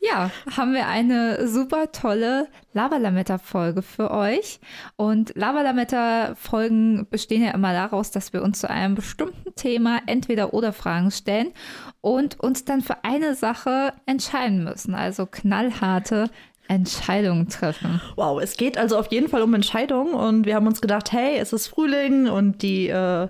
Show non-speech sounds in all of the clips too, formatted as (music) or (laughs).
ja, haben wir eine super tolle Lavalametta-Folge für euch. Und Lavalametta-Folgen bestehen ja immer daraus, dass wir uns zu einem bestimmten Thema entweder oder Fragen stellen und uns dann für eine Sache entscheiden müssen. Also knallharte Entscheidungen treffen. Wow, es geht also auf jeden Fall um Entscheidungen und wir haben uns gedacht, hey, es ist Frühling und die äh,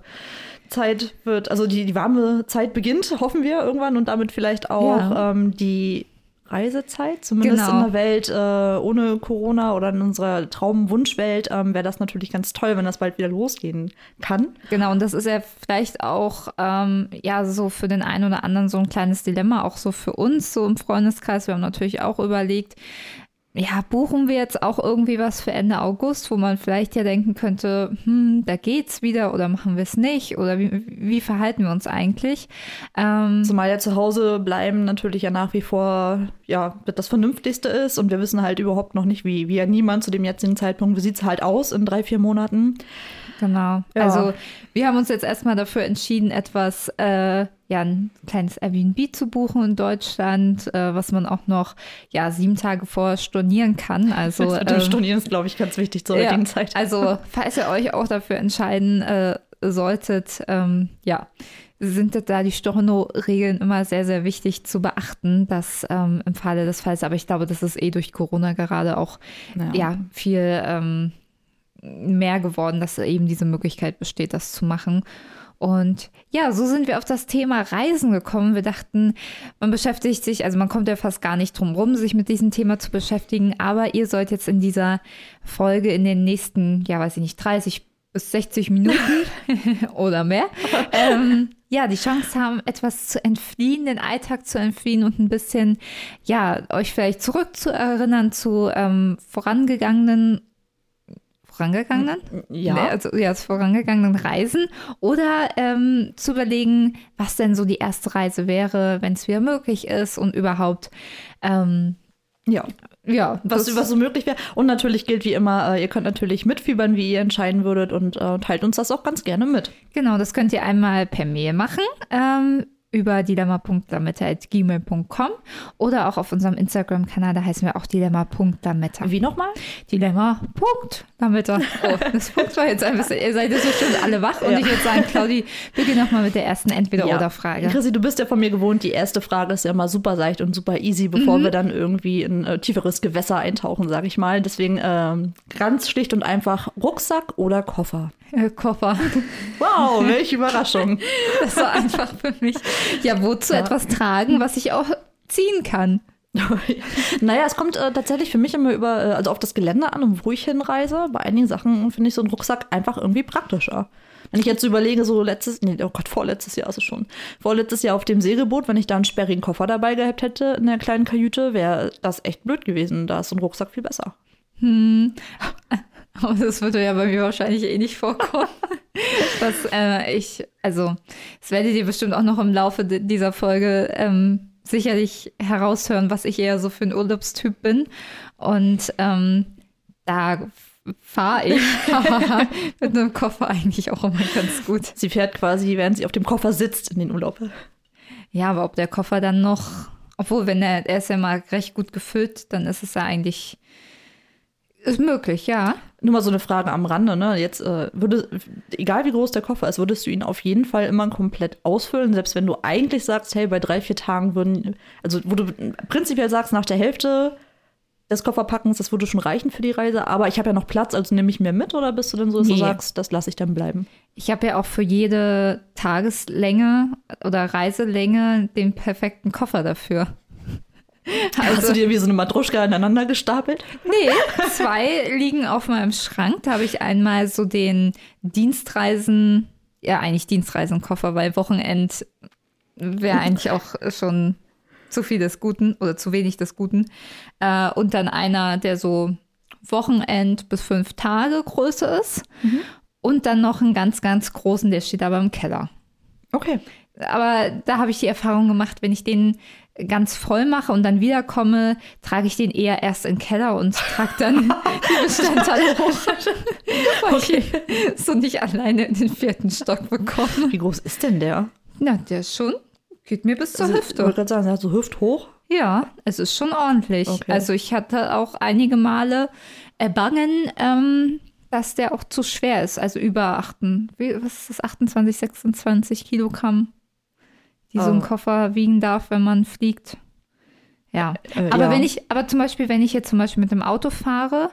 Zeit wird, also die, die warme Zeit beginnt, hoffen wir irgendwann und damit vielleicht auch ja. ähm, die Reisezeit, zumindest genau. in der Welt äh, ohne Corona oder in unserer Traumwunschwelt, ähm, wäre das natürlich ganz toll, wenn das bald wieder losgehen kann. Genau, und das ist ja vielleicht auch ähm, ja so für den einen oder anderen so ein kleines Dilemma, auch so für uns so im Freundeskreis. Wir haben natürlich auch überlegt, ja, buchen wir jetzt auch irgendwie was für Ende August, wo man vielleicht ja denken könnte, hm, da geht's wieder oder machen wir es nicht oder wie, wie verhalten wir uns eigentlich? Ähm, Zumal ja zu Hause bleiben natürlich ja nach wie vor ja das Vernünftigste ist und wir wissen halt überhaupt noch nicht, wie, wie ja niemand zu dem jetzigen Zeitpunkt, wie sieht's halt aus in drei, vier Monaten. Genau. Ja. Also wir haben uns jetzt erstmal dafür entschieden, etwas, äh, ja, ein kleines Airbnb zu buchen in Deutschland, äh, was man auch noch, ja, sieben Tage vor stornieren kann. Also mit (laughs) dem ähm, Stornieren ist, glaube ich, ganz wichtig zur heutigen Zeit. Also (laughs) falls ihr euch auch dafür entscheiden äh, solltet, ähm, ja, sind da die Storno-Regeln immer sehr, sehr wichtig zu beachten, dass ähm, im Falle des Falls, aber ich glaube, das ist eh durch Corona gerade auch ja, ja viel ähm, mehr geworden, dass eben diese Möglichkeit besteht, das zu machen. Und ja, so sind wir auf das Thema Reisen gekommen. Wir dachten, man beschäftigt sich, also man kommt ja fast gar nicht drum rum, sich mit diesem Thema zu beschäftigen, aber ihr sollt jetzt in dieser Folge in den nächsten, ja, weiß ich nicht, 30 bis 60 Minuten (laughs) oder mehr, ähm, ja, die Chance haben, etwas zu entfliehen, den Alltag zu entfliehen und ein bisschen, ja, euch vielleicht zurückzuerinnern zu ähm, vorangegangenen vorangegangenen? Ja. Also, ja, vorangegangenen Reisen. Oder ähm, zu überlegen, was denn so die erste Reise wäre, wenn es wieder möglich ist und überhaupt. Ähm, ja. Ja, was, was so möglich wäre. Und natürlich gilt wie immer, äh, ihr könnt natürlich mitfiebern, wie ihr entscheiden würdet und äh, teilt uns das auch ganz gerne mit. Genau, das könnt ihr einmal per Mail machen. Ähm, über dilemma.lametta.gmail.com oder auch auf unserem Instagram-Kanal, da heißen wir auch dilemma.lametta. Wie nochmal? Dilemma.lametta. Oh, das Punkt war jetzt ein bisschen, ihr seid jetzt bestimmt alle wach und ja. ich würde sagen, Claudi, beginn nochmal mit der ersten Entweder-Oder-Frage. Ja. Chrissy, du bist ja von mir gewohnt, die erste Frage ist ja immer super seicht und super easy, bevor mhm. wir dann irgendwie in äh, tieferes Gewässer eintauchen, sage ich mal. Deswegen ähm, ganz schlicht und einfach Rucksack oder Koffer? Äh, Koffer. Wow, welche Überraschung. Das war einfach für mich. Ja, wozu ja. etwas tragen, was ich auch ziehen kann? (laughs) naja, es kommt äh, tatsächlich für mich immer über, äh, also auf das Gelände an und wo ich hinreise. Bei einigen Sachen finde ich so einen Rucksack einfach irgendwie praktischer. Wenn ich jetzt überlege, so letztes, nee, oh Gott, vorletztes Jahr ist es schon. Vorletztes Jahr auf dem Segelboot, wenn ich da einen sperrigen Koffer dabei gehabt hätte in der kleinen Kajüte, wäre das echt blöd gewesen. Da ist so ein Rucksack viel besser. Hm. (laughs) Aber das würde ja bei mir wahrscheinlich eh nicht vorkommen. (laughs) Was äh, ich, also, das werdet ihr bestimmt auch noch im Laufe dieser Folge ähm, sicherlich heraushören, was ich eher so für ein Urlaubstyp bin. Und ähm, da fahre ich (laughs) mit einem Koffer eigentlich auch immer ganz gut. Sie fährt quasi, während sie auf dem Koffer sitzt in den Urlaub. Ja, aber ob der Koffer dann noch, obwohl, wenn er, er ist ja mal recht gut gefüllt, dann ist es ja eigentlich ist möglich, ja. Nur mal so eine Frage am Rande, ne? Jetzt äh, würde, egal wie groß der Koffer ist, würdest du ihn auf jeden Fall immer komplett ausfüllen, selbst wenn du eigentlich sagst, hey, bei drei, vier Tagen würden, also wo du prinzipiell sagst, nach der Hälfte des Kofferpackens, das würde schon reichen für die Reise, aber ich habe ja noch Platz, also nehme ich mir mit oder bist du denn so, dass nee. du sagst, das lasse ich dann bleiben? Ich habe ja auch für jede Tageslänge oder Reiselänge den perfekten Koffer dafür. Also, Hast du dir wie so eine Matruschka aneinander gestapelt? Nee, zwei liegen auf meinem Schrank. Da habe ich einmal so den Dienstreisen, ja eigentlich Dienstreisenkoffer, weil Wochenend wäre eigentlich auch schon zu viel des Guten oder zu wenig des Guten. Äh, und dann einer, der so Wochenend bis fünf Tage Größe ist. Mhm. Und dann noch einen ganz, ganz großen, der steht aber im Keller. Okay. Aber da habe ich die Erfahrung gemacht, wenn ich den ganz voll mache und dann wiederkomme, trage ich den eher erst in den Keller und trage dann (laughs) die Bestandteile hoch. (laughs) okay. ich so nicht alleine in den vierten Stock bekomme. Wie groß ist denn der? Na, der ist schon, geht mir bis zur also, Hüfte. Ich wollte gerade sagen, der hat so hüfthoch. Ja, es ist schon ordentlich. Okay. Also ich hatte auch einige Male erbangen, ähm, dass der auch zu schwer ist. Also über 8, was ist das, 28, 26 Kilogramm die oh. so ein Koffer wiegen darf, wenn man fliegt. Ja. Äh, aber ja. wenn ich, aber zum Beispiel, wenn ich jetzt zum Beispiel mit dem Auto fahre,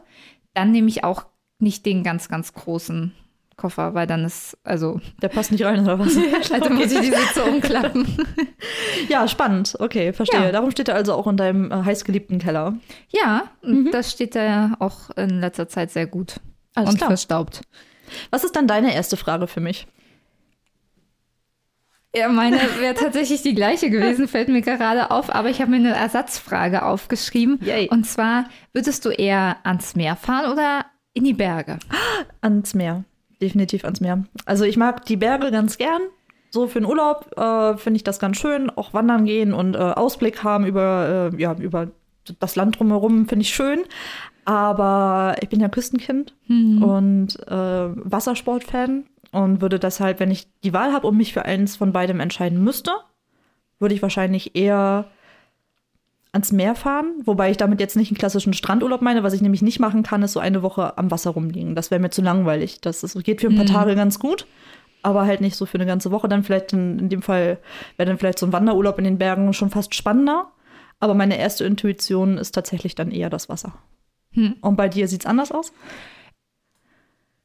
dann nehme ich auch nicht den ganz, ganz großen Koffer, weil dann ist, also. (laughs) Der passt nicht rein, oder was? (laughs) also muss ich die Sitze (laughs) umklappen. ja, spannend. Okay, verstehe. Ja. Darum steht er also auch in deinem äh, heißgeliebten Keller. Ja, mhm. das steht da auch in letzter Zeit sehr gut. Alles und klar. verstaubt. Was ist dann deine erste Frage für mich? Ja, meine wäre tatsächlich die gleiche gewesen, fällt mir gerade auf, aber ich habe mir eine Ersatzfrage aufgeschrieben. Yay. Und zwar, würdest du eher ans Meer fahren oder in die Berge? Ans Meer, definitiv ans Meer. Also ich mag die Berge ganz gern. So für den Urlaub äh, finde ich das ganz schön. Auch wandern gehen und äh, Ausblick haben über, äh, ja, über das Land drumherum finde ich schön. Aber ich bin ja Küstenkind mhm. und äh, Wassersportfan und würde deshalb, wenn ich die Wahl habe und mich für eins von beidem entscheiden müsste, würde ich wahrscheinlich eher ans Meer fahren, wobei ich damit jetzt nicht einen klassischen Strandurlaub meine. Was ich nämlich nicht machen kann, ist so eine Woche am Wasser rumliegen. Das wäre mir zu langweilig. Das, das geht für ein paar mhm. Tage ganz gut, aber halt nicht so für eine ganze Woche. Dann vielleicht in, in dem Fall wäre dann vielleicht so ein Wanderurlaub in den Bergen schon fast spannender. Aber meine erste Intuition ist tatsächlich dann eher das Wasser. Hm. Und bei dir sieht es anders aus?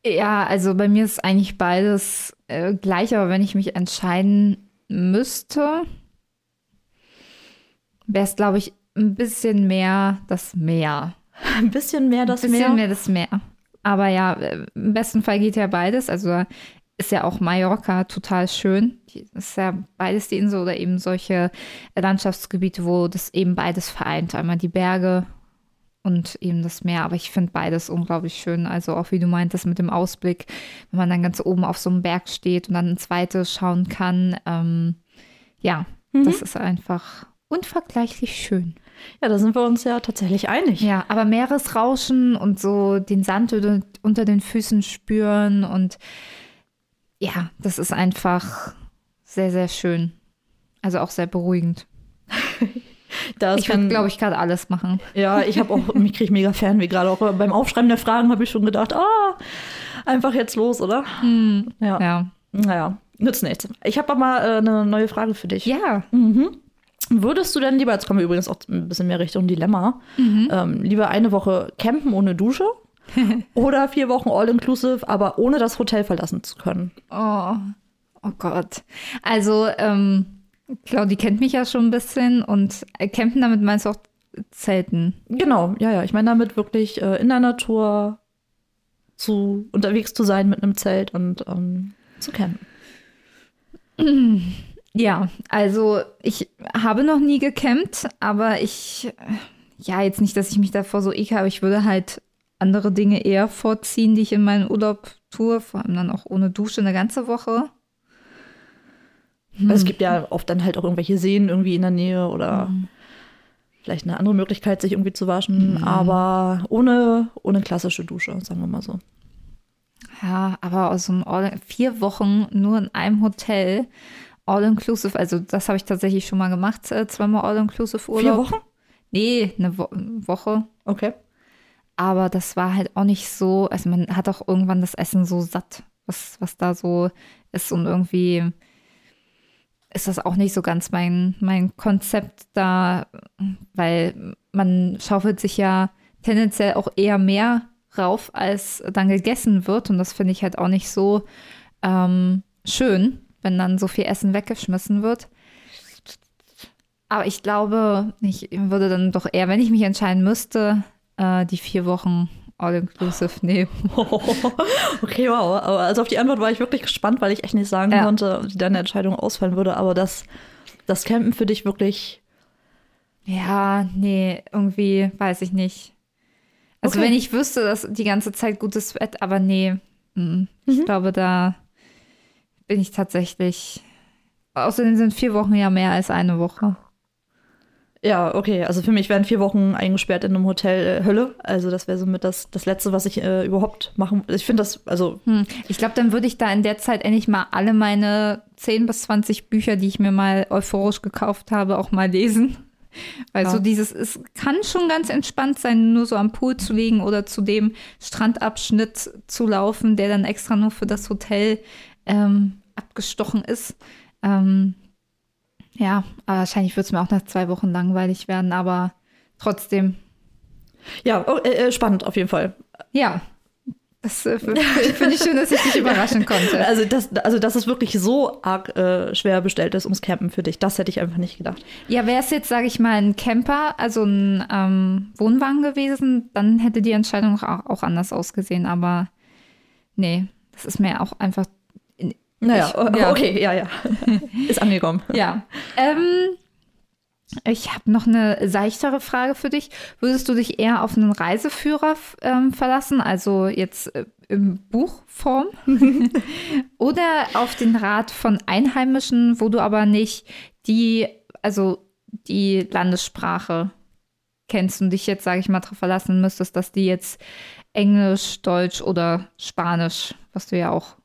Ja, also bei mir ist eigentlich beides äh, gleich, aber wenn ich mich entscheiden müsste, wäre es, glaube ich, ein bisschen mehr das Meer. Ein bisschen mehr das Meer? Ein bisschen mehr das Meer. Aber ja, äh, im besten Fall geht ja beides. Also ist ja auch Mallorca total schön. Ist ja beides die Insel oder eben solche Landschaftsgebiete, wo das eben beides vereint. Einmal die Berge und eben das Meer. Aber ich finde beides unglaublich schön. Also auch wie du meintest mit dem Ausblick, wenn man dann ganz oben auf so einem Berg steht und dann ins Weite schauen kann. Ähm, ja, mhm. das ist einfach unvergleichlich schön. Ja, da sind wir uns ja tatsächlich einig. Ja, aber Meeresrauschen und so den Sand unter den Füßen spüren und ja, das ist einfach sehr, sehr schön. Also auch sehr beruhigend. (laughs) Das ich würde, glaube ich, gerade alles machen. Ja, ich habe auch, mich kriege mega Fernweh gerade. Auch beim Aufschreiben der Fragen habe ich schon gedacht, ah, einfach jetzt los, oder? Hm, ja. ja. Naja, nützt nichts. Ich habe aber mal äh, eine neue Frage für dich. Ja. Mhm. Würdest du denn lieber, jetzt kommen wir übrigens auch ein bisschen mehr Richtung Dilemma, mhm. ähm, lieber eine Woche campen ohne Dusche (laughs) oder vier Wochen all-inclusive, aber ohne das Hotel verlassen zu können? Oh, oh Gott. Also, ähm, Claudi kennt mich ja schon ein bisschen und campen damit meinst du auch Zelten? Genau, ja, ja. Ich meine damit wirklich äh, in der Natur zu unterwegs zu sein mit einem Zelt und ähm, zu campen. (clears throat) Ja, also ich habe noch nie gecampt, aber ich, ja, jetzt nicht, dass ich mich davor so ekel, aber ich würde halt andere Dinge eher vorziehen, die ich in meinem Urlaub tue, vor allem dann auch ohne Dusche eine ganze Woche. Hm. Es gibt ja oft dann halt auch irgendwelche Seen irgendwie in der Nähe oder hm. vielleicht eine andere Möglichkeit, sich irgendwie zu waschen, hm. aber ohne, ohne klassische Dusche, sagen wir mal so. Ja, aber aus so einem vier Wochen nur in einem Hotel, all-inclusive, also das habe ich tatsächlich schon mal gemacht, äh, zweimal all-inclusive Urlaub. Vier Wochen? Nee, eine Wo Woche. Okay. Aber das war halt auch nicht so, also man hat auch irgendwann das Essen so satt, was, was da so ist und irgendwie ist das auch nicht so ganz mein, mein Konzept da, weil man schaufelt sich ja tendenziell auch eher mehr rauf, als dann gegessen wird. Und das finde ich halt auch nicht so ähm, schön, wenn dann so viel Essen weggeschmissen wird. Aber ich glaube, ich würde dann doch eher, wenn ich mich entscheiden müsste, äh, die vier Wochen All-Inclusive (laughs) nehmen. (laughs) okay, wow. Aber also auf die Antwort war ich wirklich gespannt, weil ich echt nicht sagen ja. konnte, wie deine Entscheidung ausfallen würde. Aber dass das Campen für dich wirklich Ja, nee, irgendwie weiß ich nicht. Also Okay. wenn ich wüsste, dass die ganze Zeit gutes Wetter, aber nee, mm, ich Mhm. glaube, da bin ich tatsächlich. Außerdem sind vier Wochen ja mehr als eine Woche. Ja, okay. Also für mich wären vier Wochen eingesperrt in einem Hotel äh, Hölle. Also das wäre somit das, das Letzte, was ich äh, überhaupt machen Ich finde das, also Hm. Ich glaube, dann würde ich da in der Zeit endlich mal alle meine 10 bis 20 Bücher, die ich mir mal euphorisch gekauft habe, auch mal lesen. (laughs) Weil Ja. so dieses, es kann schon ganz entspannt sein, nur so am Pool zu liegen oder zu dem Strandabschnitt zu laufen, der dann extra nur für das Hotel ähm, abgestochen ist. Ähm, ja, wahrscheinlich wird es mir auch nach zwei Wochen langweilig werden, aber trotzdem, ja, oh, äh, äh, spannend auf jeden Fall. ja. Das äh, finde ich schön, dass ich dich (laughs) überraschen konnte. Also, das, also dass es wirklich so arg äh, schwer bestellt ist ums Campen für dich, das hätte ich einfach nicht gedacht. Ja, wäre es jetzt, sage ich mal, ein Camper, also ein ähm, Wohnwagen gewesen, dann hätte die Entscheidung auch, auch anders ausgesehen. Aber nee, das ist mir auch einfach. Naja, Ich- o- ja. okay, ja, ja. (laughs) ist angekommen. Ja. Ähm, ich habe noch eine seichtere Frage für dich. Würdest du dich eher auf einen Reiseführer ähm, verlassen, also jetzt äh, im Buchform, (laughs) oder auf den Rat von Einheimischen, wo du aber nicht die, also die Landessprache kennst und dich jetzt, sage ich mal, darauf verlassen müsstest, dass die jetzt Englisch, Deutsch oder Spanisch, was du ja auch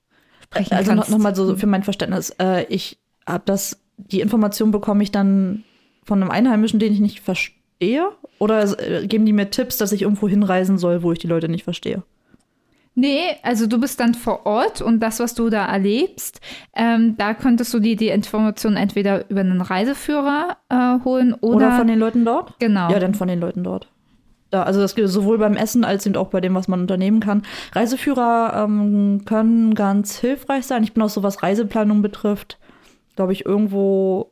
sprechen Also kannst. noch mal so für mein Verständnis. Äh, ich habe das, die Information bekomme ich dann von einem Einheimischen, den ich nicht verstehe? Oder äh, geben die mir Tipps, dass ich irgendwo hinreisen soll, wo ich die Leute nicht verstehe? Nee, also du bist dann vor Ort und das, was du da erlebst, ähm, da könntest du dir die Informationen entweder über einen Reiseführer äh, holen oder, Oder, von den Leuten dort? genau. Ja, dann von den Leuten dort. Da, also das gilt sowohl beim Essen als eben auch bei dem, was man unternehmen kann. Reiseführer ähm, können ganz hilfreich sein. Ich bin auch so, was Reiseplanung betrifft, glaube ich, irgendwo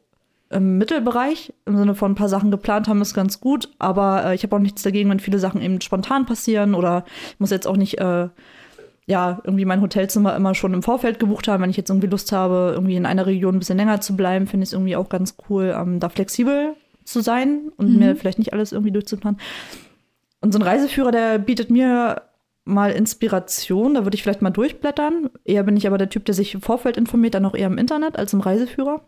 im Mittelbereich. Im Sinne von ein paar Sachen geplant haben, ist ganz gut. Aber äh, ich habe auch nichts dagegen, wenn viele Sachen eben spontan passieren. Oder ich muss jetzt auch nicht, äh, ja, irgendwie mein Hotelzimmer immer schon im Vorfeld gebucht haben. Wenn ich jetzt irgendwie Lust habe, irgendwie in einer Region ein bisschen länger zu bleiben, finde ich es irgendwie auch ganz cool, ähm, da flexibel zu sein und mir vielleicht nicht alles irgendwie durchzuplanen. Und so ein Reiseführer, der bietet mir mal Inspiration. Da würde ich vielleicht mal durchblättern. Eher bin ich aber der Typ, der sich im Vorfeld informiert, dann auch eher im Internet als im Reiseführer.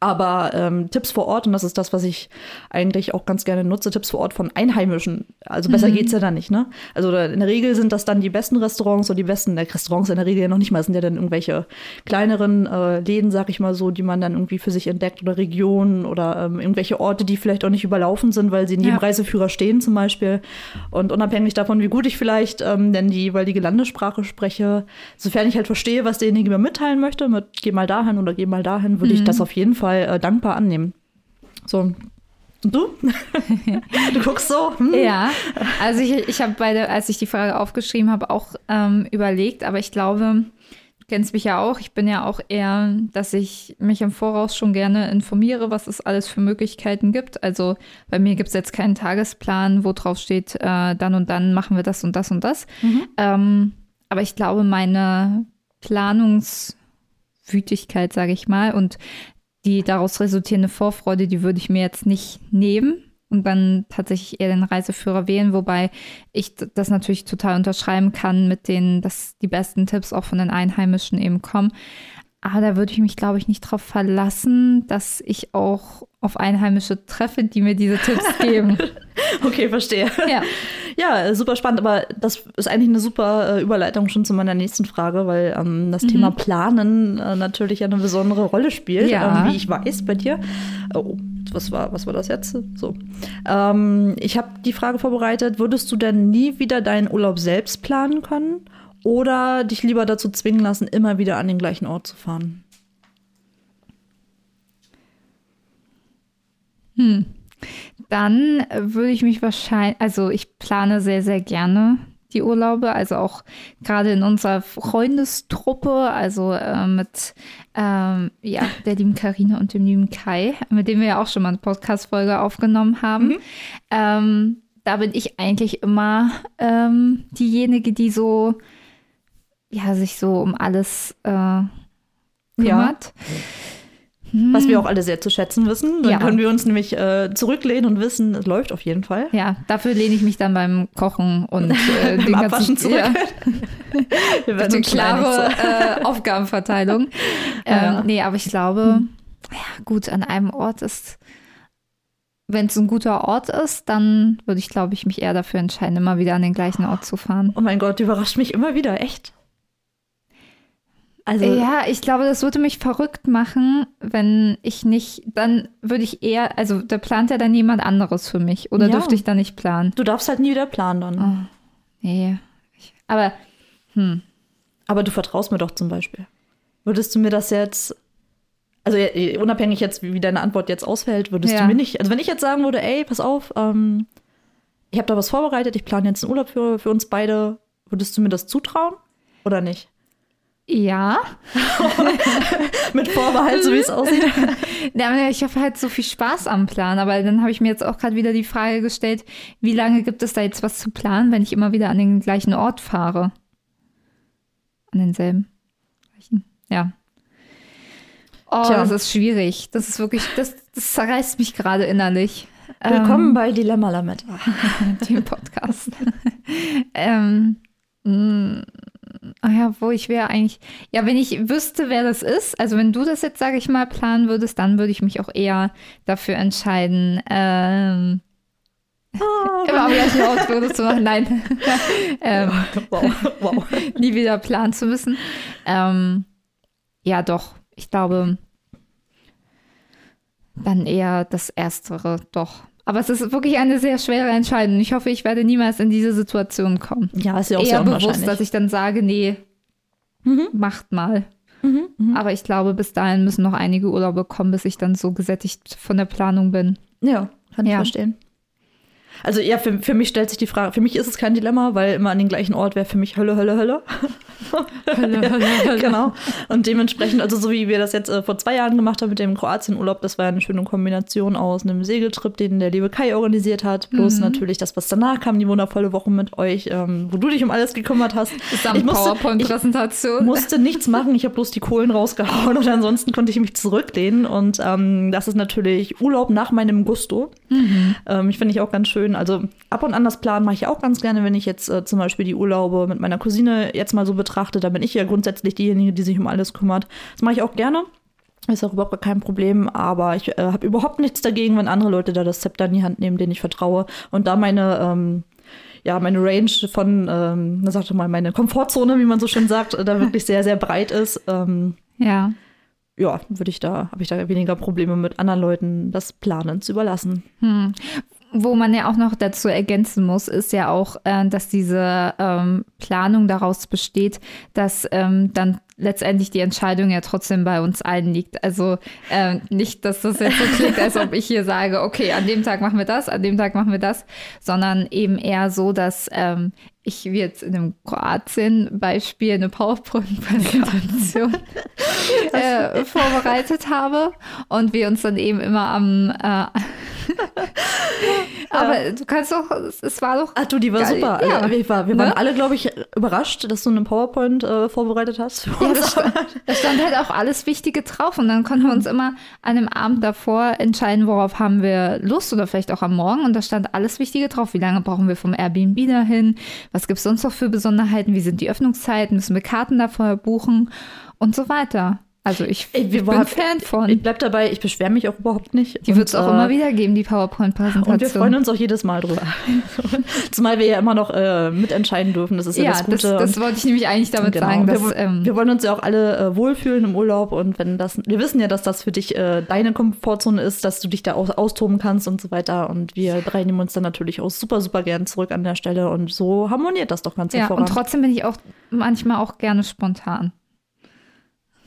Aber ähm, Tipps vor Ort, und das ist das, was ich eigentlich auch ganz gerne nutze, Tipps vor Ort von Einheimischen. Also besser geht's ja dann nicht, ne? Also in der Regel sind das dann die besten Restaurants oder die besten äh, Restaurants in der Regel ja noch nicht mal, das sind ja dann irgendwelche kleineren äh, Läden, sag ich mal so, die man dann irgendwie für sich entdeckt oder Regionen oder ähm, irgendwelche Orte, die vielleicht auch nicht überlaufen sind, weil sie in jedem Ja. Reiseführer stehen zum Beispiel. Und unabhängig davon, wie gut ich vielleicht ähm, denn die jeweilige Landessprache spreche, sofern ich halt verstehe, was derjenige mir mitteilen möchte, mit geh mal dahin oder geh mal dahin, würde ich das auf jeden Fall äh, dankbar annehmen. So. Und du? (laughs) du guckst so. Hm? Ja, also ich, ich habe beide, als ich die Frage aufgeschrieben habe, auch ähm, überlegt, aber ich glaube, du kennst mich ja auch, ich bin ja auch eher, dass ich mich im Voraus schon gerne informiere, was es alles für Möglichkeiten gibt. Also bei mir gibt es jetzt keinen Tagesplan, wo drauf steht, äh, dann und dann machen wir das und das und das. Ähm, aber ich glaube, meine Planungswütigkeit, sage ich mal, und die daraus resultierende Vorfreude, die würde ich mir jetzt nicht nehmen und dann tatsächlich eher den Reiseführer wählen, wobei ich das natürlich total unterschreiben kann mit denen, dass die besten Tipps auch von den Einheimischen eben kommen. Aber da würde ich mich, glaube ich, nicht drauf verlassen, dass ich auch auf Einheimische treffe, die mir diese Tipps (laughs) geben. Okay, verstehe. ja. Ja, super spannend, aber das ist eigentlich eine super äh, Überleitung schon zu meiner nächsten Frage, weil ähm, das Thema Planen äh, natürlich eine besondere Rolle spielt, Ja. ähm, wie ich weiß bei dir. Oh, was war, was war das jetzt? So. Ähm, ich habe die Frage vorbereitet, würdest du denn nie wieder deinen Urlaub selbst planen können oder dich lieber dazu zwingen lassen, immer wieder an den gleichen Ort zu fahren? Dann äh, würde ich mich wahrscheinlich, also ich plane sehr, sehr gerne die Urlaube, also auch gerade in unserer Freundestruppe, also äh, mit ähm, ja, der lieben Karina und dem lieben Kai, mit dem wir ja auch schon mal eine Podcast-Folge aufgenommen haben. Ähm, da bin ich eigentlich immer ähm, diejenige, die so, ja, sich so um alles äh, kümmert. Hm. Was wir auch alle sehr zu schätzen wissen. Dann Ja. können wir uns nämlich äh, zurücklehnen und wissen, es läuft auf jeden Fall. Ja, dafür lehne ich mich dann beim Kochen und (laughs) äh, Beim den Abwaschen ganzen zurück. Ja, (laughs) Wir werden eine klare äh, Aufgabenverteilung. (laughs) Ja. ähm, nee, aber ich glaube, ja gut, an einem Ort ist, wenn es ein guter Ort ist, dann würde ich, glaube ich, mich eher dafür entscheiden, immer wieder an den gleichen Ort zu fahren. Oh mein Gott, überrascht mich immer wieder, echt. Also, Ja, ich glaube, das würde mich verrückt machen, wenn ich nicht, dann würde ich eher, also da plant ja dann jemand anderes für mich oder Ja. dürfte ich da nicht planen? du darfst halt nie wieder planen dann. Oh, nee. Ich, aber, hm, Aber du vertraust mir doch zum Beispiel. Würdest du mir das jetzt, also äh, unabhängig jetzt, wie wie deine Antwort jetzt ausfällt, würdest Ja. du mir nicht, also wenn ich jetzt sagen würde, ey, pass auf, ähm, ich habe da was vorbereitet, ich plane jetzt einen Urlaub für, für uns beide, würdest du mir das zutrauen oder nicht? Ja. (laughs) Mit Vorbehalt, so wie es aussieht. (laughs) Ja, ich habe halt so viel Spaß am Plan, aber dann habe ich mir jetzt auch gerade wieder die Frage gestellt, wie lange gibt es da jetzt was zu planen, wenn ich immer wieder an den gleichen Ort fahre? An denselben. Ja. Oh, Tja. das ist schwierig. Das ist wirklich, das, das zerreißt mich gerade innerlich. Willkommen bei Dilemma Lametta. ähm, (laughs) dem Podcast. ähm, mh, ah ja, wo ich wäre eigentlich, ja, wenn ich wüsste, wer das ist, also wenn du das jetzt, sage ich mal, planen würdest, dann würde ich mich auch eher dafür entscheiden, ähm, (laughs) immer am gleichen Ort würdest zu machen, nein, (laughs) ähm, Wow, wow. (laughs) nie wieder planen zu müssen. Ähm, ja, doch, ich glaube, dann eher das Erstere, doch. Aber es ist wirklich eine sehr schwere Entscheidung. Ich hoffe, ich werde niemals in diese Situation kommen. Ja, ist ja auch eher sehr bewusst, dass ich dann sage, nee, Mhm. macht mal. Mhm, mhm. Aber ich glaube, bis dahin müssen noch einige Urlaube kommen, bis ich dann so gesättigt von der Planung bin. Ja, kann ich Ja. verstehen. Also ja, für, für mich stellt sich die Frage, für mich ist es kein Dilemma, weil immer an den gleichen Ort wäre für mich Hölle, Hölle, Hölle. Hölle, Hölle, Hölle. (laughs) genau. Und dementsprechend, also so wie wir das jetzt äh, vor zwei Jahren gemacht haben mit dem Kroatien-Urlaub, das war eine schöne Kombination aus einem Segeltrip, den der liebe Kai organisiert hat, bloß Mhm. natürlich das, was danach kam, die wundervolle Woche mit euch, ähm, wo du dich um alles gekümmert hast. Samt Ich musste- PowerPoint-Präsentation. musste nichts machen, ich habe bloß die Kohlen rausgehauen und ansonsten konnte ich mich zurücklehnen. Und ähm, das ist natürlich Urlaub nach meinem Gusto. Ähm, ich finde ich auch ganz schön. Also ab und an das Plan mache ich auch ganz gerne, wenn ich jetzt äh, zum Beispiel die Urlaube mit meiner Cousine jetzt mal so betrachte. Da bin ich ja grundsätzlich diejenige, die sich um alles kümmert. Das mache ich auch gerne. Ist auch überhaupt kein Problem, aber ich äh, habe überhaupt nichts dagegen, wenn andere Leute da das Zepter in die Hand nehmen, denen ich vertraue. Und da meine, ähm, ja, meine Range von, ähm, na, sag doch mal, meine Komfortzone, wie man so schön sagt, da (laughs) wirklich sehr, sehr breit ist, ähm, Ja. ja, würde ich da, habe ich da weniger Probleme mit anderen Leuten, das Planen zu überlassen. Hm. Wo man ja auch noch dazu ergänzen muss, ist ja auch, äh, dass diese ähm, Planung daraus besteht, dass ähm, dann letztendlich die Entscheidung ja trotzdem bei uns allen liegt. Also ähm, nicht, dass das jetzt so klingt, als ob ich hier sage, okay, an dem Tag machen wir das, an dem Tag machen wir das, sondern eben eher so, dass ähm, ich wie jetzt in einem Kroatien-Beispiel eine PowerPoint-Präsentation (laughs) äh, vorbereitet habe und wir uns dann eben immer am äh, (laughs) aber du kannst doch, es, es war doch Ach du, die war Geil. super. Ja. Also, wir war, wir Ne? waren alle, glaube ich, überrascht, dass du einen PowerPoint äh, vorbereitet hast. Für Ja, uns. das, stand, (laughs) da stand halt auch alles Wichtige drauf. Und dann konnten wir uns immer an dem Abend davor entscheiden, worauf haben wir Lust oder vielleicht auch am Morgen. Und da stand alles Wichtige drauf. Wie lange brauchen wir vom Airbnb dahin? Was gibt es sonst noch für Besonderheiten? Wie sind die Öffnungszeiten? Müssen wir Karten davor buchen? Und so weiter. Also ich, ich bin waren- Fan von. Ich bleib dabei, ich beschwere mich auch überhaupt nicht. die wird es Und, auch äh, immer wieder geben, die PowerPoint-Präsentation. Und wir freuen uns auch jedes Mal drüber. (laughs) Zumal wir ja immer noch äh, mitentscheiden dürfen. Das ist ja, ja, das das, Gute. das Und wollte ich nämlich eigentlich damit genau, sagen, dass wir, ähm, wir wollen uns ja auch alle äh, wohlfühlen im Urlaub und wenn das, wir wissen ja, dass das für dich äh, deine Komfortzone ist, dass du dich da aus, austoben kannst und so weiter. Und wir drei nehmen uns dann natürlich auch super, super gern zurück an der Stelle und so harmoniert das doch ganz ja, und hervorragend. trotzdem bin ich auch manchmal auch gerne spontan.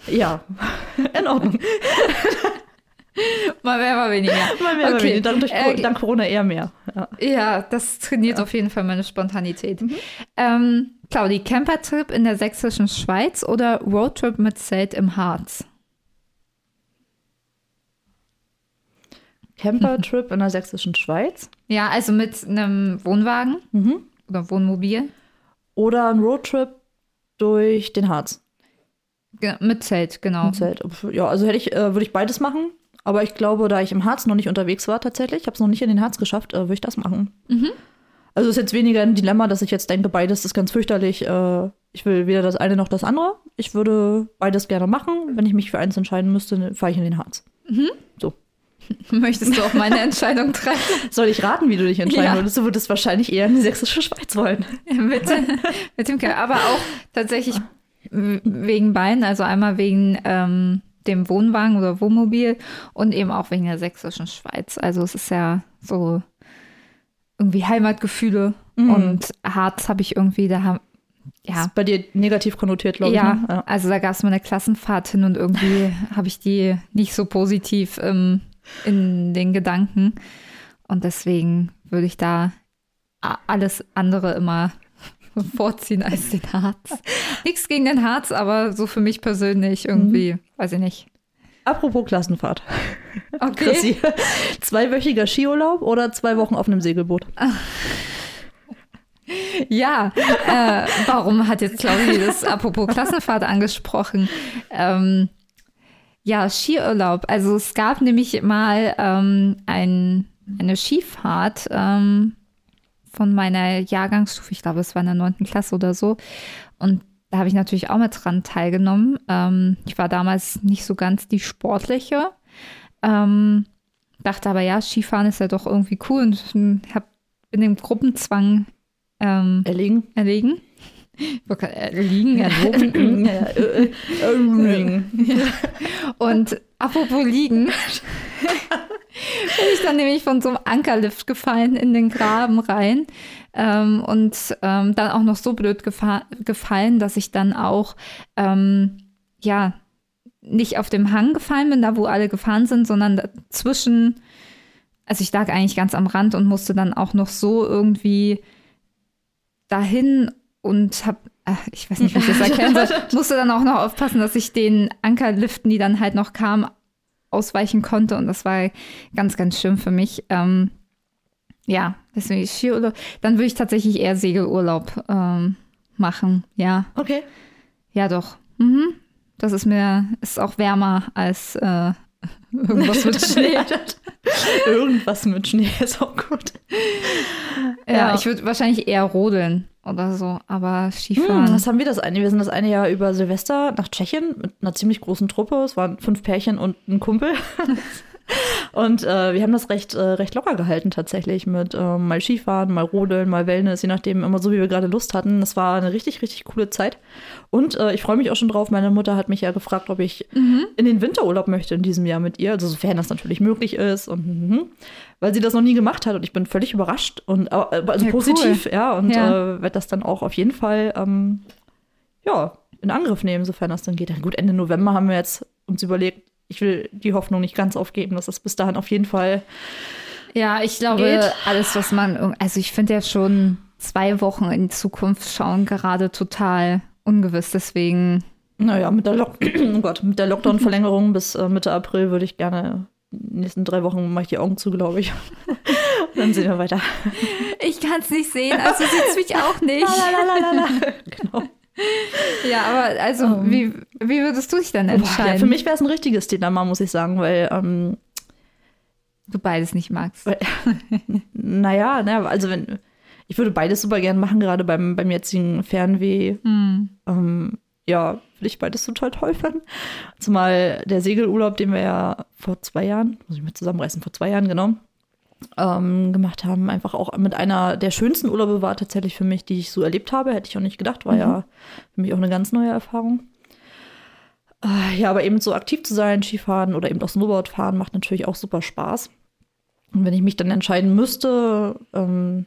Ja, in Ordnung. Mal mehr, mal weniger. Mal mehr, mal Okay. weniger. Dank, durch, Äh, dank Corona eher mehr. Ja. Ja, das trainiert auf jeden Fall meine Spontanität. Ähm, Claudi, Campertrip in der sächsischen Schweiz oder Roadtrip mit Zelt im Harz? Campertrip in der sächsischen Schweiz Ja, also mit einem Wohnwagen mhm. oder Wohnmobil. oder ein Roadtrip durch den Harz. Mit Zelt, genau. Mit Zelt. Ja, also hätte ich, äh, würde ich beides machen. Aber ich glaube, da ich im Harz noch nicht unterwegs war, tatsächlich, ich habe es noch nicht in den Harz geschafft, äh, würde ich das machen. Mhm. Also ist jetzt weniger ein Dilemma, dass ich jetzt denke, beides ist ganz fürchterlich. Äh, ich will weder das eine noch das andere. Ich würde beides gerne machen. Wenn ich mich für eins entscheiden müsste, fahre ich in den Harz. Mhm. So. (laughs) Möchtest du auch meine (laughs) Entscheidung treffen? Soll ich raten, wie du dich entscheiden ja. würdest? Du würdest wahrscheinlich eher in die sächsische Schweiz wollen. Ja, (laughs) mit, mit dem Kerl. Aber auch tatsächlich wegen beiden. Also einmal wegen ähm, dem Wohnwagen oder Wohnmobil und eben auch wegen der sächsischen Schweiz. Also es ist ja so irgendwie Heimatgefühle mhm. und Harz habe ich irgendwie, da haben ja. Ist bei dir negativ konnotiert, glaube ja, ich. Ne? Ja, also da gab es mal eine Klassenfahrt hin und irgendwie (laughs) habe ich die nicht so positiv ähm, in den Gedanken. Und deswegen würde ich da alles andere immer (laughs) vorziehen als den Harz. Nichts gegen den Harz, aber so für mich persönlich irgendwie, mhm. weiß ich nicht. Apropos Klassenfahrt. Okay. Chrissy, zweiwöchiger Skiurlaub oder zwei Wochen auf einem Segelboot? (laughs) Ja, äh, warum hat jetzt Claudi das apropos Klassenfahrt angesprochen? Ähm, ja, Skiurlaub. Also es gab nämlich mal ähm, ein, eine Skifahrt ähm, von meiner Jahrgangsstufe, ich glaube, es war in der neunten Klasse oder so. Und da habe ich natürlich auch mit dran teilgenommen. Ähm, ich war damals nicht so ganz die Sportliche. Ähm, dachte aber, ja, Skifahren ist ja doch irgendwie cool und habe in dem Gruppenzwang ähm, erlegen. erlegen. Liegen, erlogen. und apropos liegen, (laughs) bin ich dann nämlich von so einem Ankerlift gefallen in den Graben rein. Ähm, und ähm, dann auch noch so blöd gefallen, dass ich dann auch, ähm, ja, nicht auf dem Hang gefallen bin, da wo alle gefahren sind, sondern dazwischen, also ich lag eigentlich ganz am Rand und musste dann auch noch so irgendwie dahin und hab, ach, ich weiß nicht, wie ich das erklären soll, (laughs) musste dann auch noch aufpassen, dass ich den Ankerliften, die dann halt noch kamen, ausweichen konnte und das war ganz, ganz schlimm für mich. Ähm, ja, deswegen Skiurlaub. Dann würde ich tatsächlich eher Segelurlaub ähm, machen, ja. Okay. Ja, doch. Mhm. Das ist mir, ist auch wärmer als äh, (laughs) irgendwas mit (laughs) Schnee. irgendwas mit Schnee ist auch gut. Ja, ja. ich würde wahrscheinlich eher rodeln oder so, aber Skifahren. Hm, was haben wir das eine? Wir sind das eine Jahr über Silvester nach Tschechien mit einer ziemlich großen Truppe. Es waren fünf Pärchen und ein Kumpel. (laughs) Und äh, wir haben das recht, äh, recht locker gehalten tatsächlich mit äh, mal Skifahren, mal Rodeln, mal Wellness, je nachdem, immer so, wie wir gerade Lust hatten. Das war eine richtig, richtig coole Zeit. Und äh, ich freue mich auch schon drauf. Meine Mutter hat mich ja gefragt, ob ich mhm. in den Winterurlaub möchte in diesem Jahr mit ihr. Also sofern das natürlich möglich ist. Und mh, weil sie das noch nie gemacht hat und ich bin völlig überrascht und äh, also ja, positiv, cool. ja. Und ja. Äh, werde das dann auch auf jeden Fall ähm, ja, in Angriff nehmen, sofern das dann geht. Ja, gut, Ende November haben wir jetzt uns überlegt, ich will die Hoffnung nicht ganz aufgeben, dass es bis dahin auf jeden Fall. Ja, ich glaube, geht. alles, was man, also ich finde ja schon zwei Wochen in die Zukunft schauen gerade total ungewiss. Deswegen. Naja, mit der, Lock (clears throat) oh Gott, mit der Lockdown-Verlängerung bis äh, Mitte April würde ich gerne die nächsten drei Wochen mache ich die Augen zu, glaube ich. (laughs) Dann sehen wir weiter. Ich kann es nicht sehen, also sieht es mich auch nicht. (laughs) Lalalala. (laughs) genau. Ja, aber also, um, ähm. wie, wie würdest du dich dann entscheiden? Ja, für mich wäre es ein richtiges Dilemma, muss ich sagen, weil ähm, du beides nicht magst. Weil, (laughs) naja, na, also wenn ich würde beides super gern machen, gerade beim, beim jetzigen Fernweh. Hm. Ähm, ja, würde ich beides total toll finden. Zumal der Segelurlaub, den wir ja vor zwei Jahren, muss ich mir zusammenreißen, vor zwei Jahren genommen, ähm, gemacht haben. Einfach auch mit einer der schönsten Urlaube war tatsächlich für mich, die ich so erlebt habe. Hätte ich auch nicht gedacht, war mhm. ja für mich auch eine ganz neue Erfahrung. Äh, ja, aber eben so aktiv zu sein, Skifahren oder eben auch Snowboard fahren, macht natürlich auch super Spaß. Und wenn ich mich dann entscheiden müsste, ähm,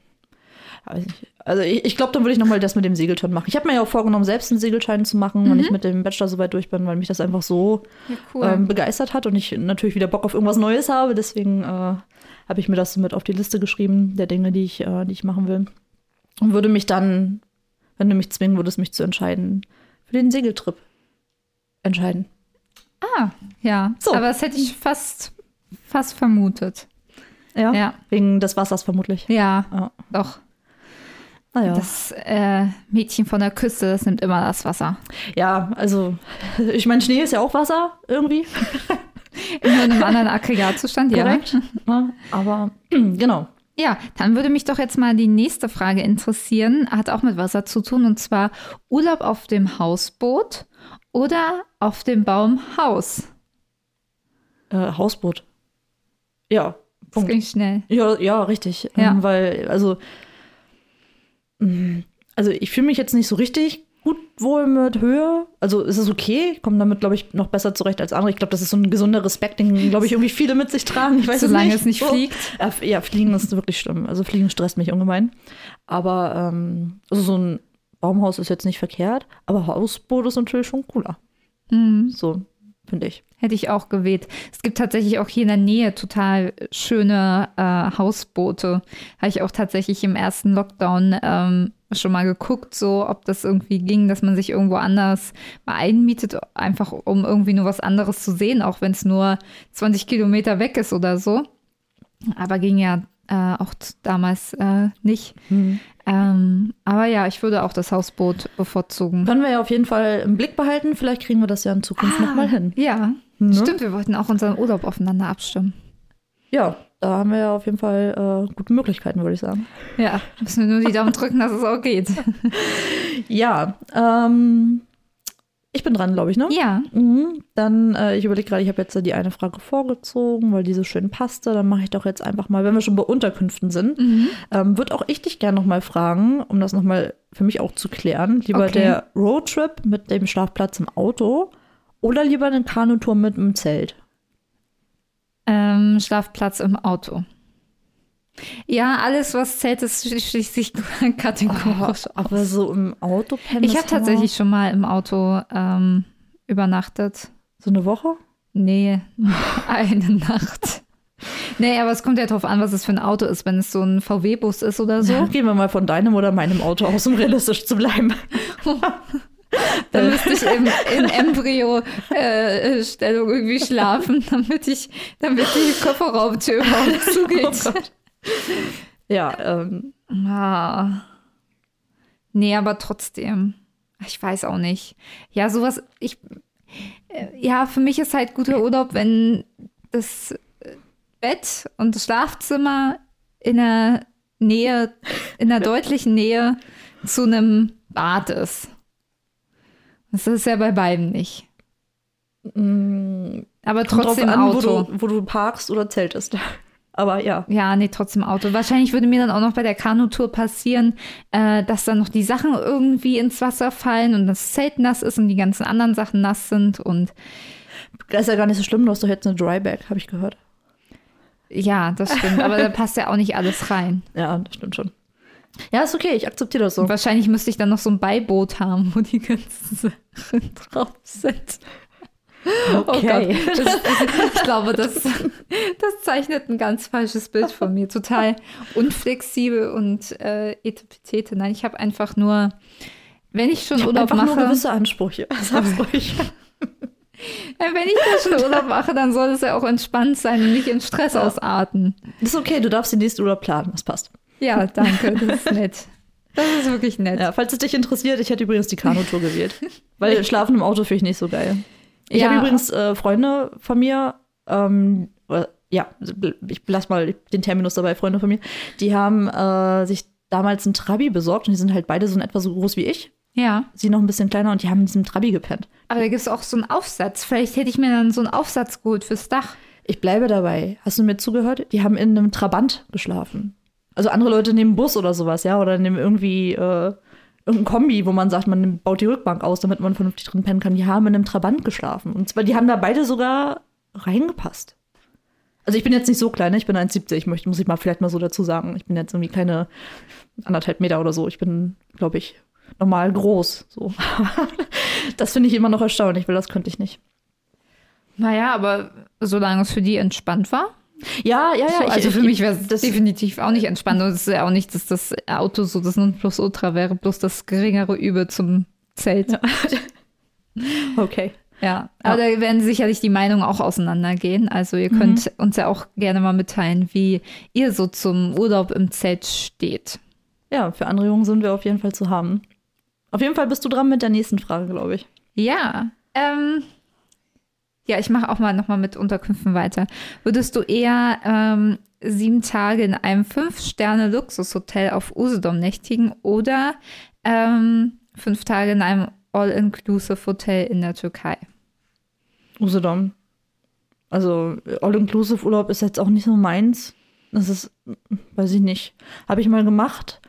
also ich, ich glaube, dann würde ich nochmal das mit dem Segelschein machen. Ich habe mir ja auch vorgenommen, selbst einen Segelschein zu machen, mhm. wenn ich mit dem Bachelor so weit durch bin, weil mich das einfach so ja, cool. ähm, begeistert hat und ich natürlich wieder Bock auf irgendwas Neues habe. Deswegen äh, habe ich mir das mit auf die Liste geschrieben, der Dinge, die ich, äh, die ich machen will. Und würde mich dann, wenn du mich zwingen würdest, mich zu entscheiden, für den Segeltrip entscheiden. Ah, ja. So. Aber das hätte ich fast, fast vermutet. Ja, ja. Wegen des Wassers vermutlich. Ja, ja. doch. Naja. Das äh, Mädchen von der Küste, das nimmt immer das Wasser. Ja, also (laughs) ich meine, Schnee ist ja auch Wasser irgendwie. (laughs) In einem anderen Aggregatzustand, ja. Korrekt. Ja, aber (clears throat) genau. Ja, dann würde mich doch jetzt mal die nächste Frage interessieren. Hat auch mit Wasser zu tun und zwar Urlaub auf dem Hausboot oder auf dem Baumhaus? Äh, Hausboot. Ja. Das Punkt. ging schnell. Ja, ja, richtig. Ja. Ähm, weil, also, mh, also ich fühle mich jetzt nicht so richtig wohl mit Höhe. Also es ist okay, ich komme damit, glaube ich, noch besser zurecht als andere. Ich glaube, das ist so ein gesunder Respekt, den, glaube ich, irgendwie viele mit sich tragen. Ich weiß Solange es es nicht So. fliegt. Ja, f- ja, Fliegen ist wirklich schlimm. Also Fliegen stresst mich ungemein. Aber ähm, also so ein Baumhaus ist jetzt nicht verkehrt, aber Hausboot ist natürlich schon cooler. Mhm. So, finde ich. Hätte ich auch gewählt. Es gibt tatsächlich auch hier in der Nähe total schöne äh, Hausboote. Habe ich auch tatsächlich im ersten Lockdown ähm, schon mal geguckt, so ob das irgendwie ging, dass man sich irgendwo anders mal einmietet, einfach um irgendwie nur was anderes zu sehen, auch wenn es nur 20 Kilometer weg ist oder so. Aber ging ja äh, auch damals äh, nicht. Ähm, aber ja, ich würde auch das Hausboot bevorzugen. Können wir ja auf jeden Fall im Blick behalten. Vielleicht kriegen wir das ja in Zukunft noch nochmal hin. Ja, Ne? stimmt, wir wollten auch unseren Urlaub aufeinander abstimmen. Ja, da haben wir ja auf jeden Fall äh, gute Möglichkeiten, würde ich sagen. Ja, müssen wir nur die Daumen drücken, dass es auch geht. (laughs) Ja, ähm, ich bin dran, glaube ich, ne? Ja, Mhm. Dann, äh, ich überlege gerade, ich habe jetzt die eine Frage vorgezogen, weil die so schön passte. Dann mache ich doch jetzt einfach mal, wenn wir schon bei Unterkünften sind, ähm, würde auch ich dich gerne noch mal fragen, um das noch mal für mich auch zu klären. Lieber Okay. der Roadtrip mit dem Schlafplatz im Auto oder lieber eine Kanutour mit dem Zelt? Ähm, Schlafplatz im Auto. Ja, alles, was zählt, ist schli- schließlich (laughs) kategorisch. Aber so im Auto pennen. ich habe tatsächlich schon mal im Auto ähm, übernachtet. so eine Woche. Nee, (laughs) eine Nacht. Nee, aber es kommt ja drauf an, was es für ein Auto ist. Wenn es so ein VW-Bus ist oder so, So, gehen wir mal von deinem oder meinem Auto aus, um realistisch zu bleiben. (laughs) (laughs) dann müsste ich in, in Embryo-Stellung irgendwie schlafen, (laughs) damit ich, damit die Kofferraumtür überhaupt (laughs) zugeht. Oh. Ja, ähm, Ah. Nee, aber trotzdem. Ich weiß auch nicht. Ja, sowas, ich, äh, ja, für mich ist halt guter Urlaub, wenn das äh, Bett und das Schlafzimmer in der Nähe, in der deutlichen Nähe zu einem Bad ist. Das ist ja bei beiden nicht. Aber kommt trotzdem an, wo Auto. du, wo du parkst oder zeltest. (laughs) Aber ja. Ja, nee, trotzdem Auto. Wahrscheinlich würde mir dann auch noch bei der Kanutour passieren, äh, dass dann noch die Sachen irgendwie ins Wasser fallen und das Zelt nass ist und die ganzen anderen Sachen nass sind. Und Das ist ja gar nicht so schlimm, du hast doch jetzt eine Dryback, habe ich gehört. ja, das stimmt. Aber da passt ja auch nicht alles rein. Ja, das stimmt schon. Ja, ist okay, ich akzeptiere das so. Und wahrscheinlich müsste ich dann noch so ein Beiboot haben, wo die ganzen (laughs) Sachen drauf sind. Okay. Oh. Das, ich glaube, das, das zeichnet ein ganz falsches Bild von mir. Total unflexibel und äh, etepetete. Nein, ich habe einfach nur, wenn ich schon Ich Urlaub einfach nur mache, gewisse Ansprüche. (laughs) Sag's ruhig. (laughs) äh, wenn ich da schon Urlaub mache, dann soll es ja auch entspannt sein und nicht in Stress ausarten. Das ist okay, du darfst den nächsten Urlaub planen, das passt. Ja, danke, das ist nett. Das ist wirklich nett. Ja, falls es dich interessiert, ich hätte übrigens die Kanutour gewählt. Weil (laughs) Schlafen im Auto finde ich nicht so geil. Ich Ja. habe übrigens äh, Freunde von mir, ähm, äh, ja, ich lass mal den Terminus dabei, Freunde von mir, die haben äh, sich damals einen Trabi besorgt und die sind halt beide so in etwa so groß wie ich. Ja, Sie noch ein bisschen kleiner und die haben in diesem Trabi gepennt. aber da gibt es auch so einen Aufsatz. Vielleicht hätte ich mir dann so einen Aufsatz geholt fürs Dach. Ich bleibe dabei. Hast du mir zugehört? Die haben in einem Trabant geschlafen. Also andere Leute nehmen Bus oder sowas, ja, oder nehmen irgendwie äh, irgendein Kombi, wo man sagt, man baut die Rückbank aus, damit man vernünftig drin pennen kann. Die haben in einem Trabant geschlafen. Und zwar, die haben da beide sogar reingepasst. Also ich bin jetzt nicht so klein, ne? ich bin 1,70, ich möchte, muss ich mal vielleicht mal so dazu sagen. Ich bin jetzt irgendwie keine anderthalb Meter oder so. Ich bin, glaube ich, normal groß. So. (laughs) das finde ich immer noch erstaunlich, weil das könnte ich nicht. Naja, aber solange es für die entspannt war. Ja, ja, ja. So, ich- also ich- für mich wäre es das- definitiv auch nicht entspannt. Und es ist ja auch nicht, dass das Auto so das Nonplusultra wäre, bloß das geringere Übel zum Zelt. Ja, (laughs) Okay. aber da werden sicherlich die Meinungen auch auseinandergehen. Also ihr könnt uns ja auch gerne mal mitteilen, wie ihr so zum Urlaub im Zelt steht. ja, für Anregungen sind wir auf jeden Fall zu haben. Auf jeden Fall bist du dran mit der nächsten Frage, glaube ich. Ja, ähm, ja, ich mache auch mal nochmal mit Unterkünften weiter. Würdest du eher ähm, sieben Tage in einem Fünf-Sterne-Luxushotel auf Usedom nächtigen oder ähm, fünf Tage in einem All-Inclusive-Hotel in der Türkei? Usedom. Also All-Inclusive-Urlaub ist jetzt auch nicht so meins. Das ist, weiß ich nicht. Habe ich mal gemacht.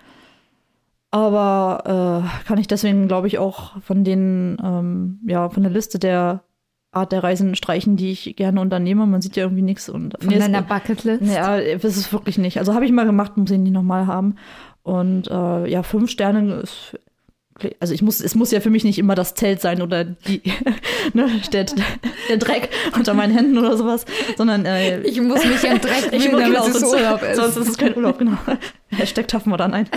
Aber äh, kann ich deswegen, glaube ich, auch von den, ähm, ja, von der Liste der Art der Reisen streichen, die ich gerne unternehme. Man sieht ja irgendwie nichts. Und, von nee, deiner Bucketlist? Ja, das ist wirklich nicht. Also habe ich mal gemacht, muss ich nicht nochmal haben. Und äh, ja, fünf Sterne ist also ich muss, es muss ja für mich nicht immer das Zelt sein oder die, (laughs) ne, der, der Dreck unter meinen Händen oder sowas, sondern äh, ich muss mich im Dreck (laughs) ich wühlen, damit es Urlaub ist. Sonst ist es kein Urlaub, genau. Hashtag taffen wir dann ein.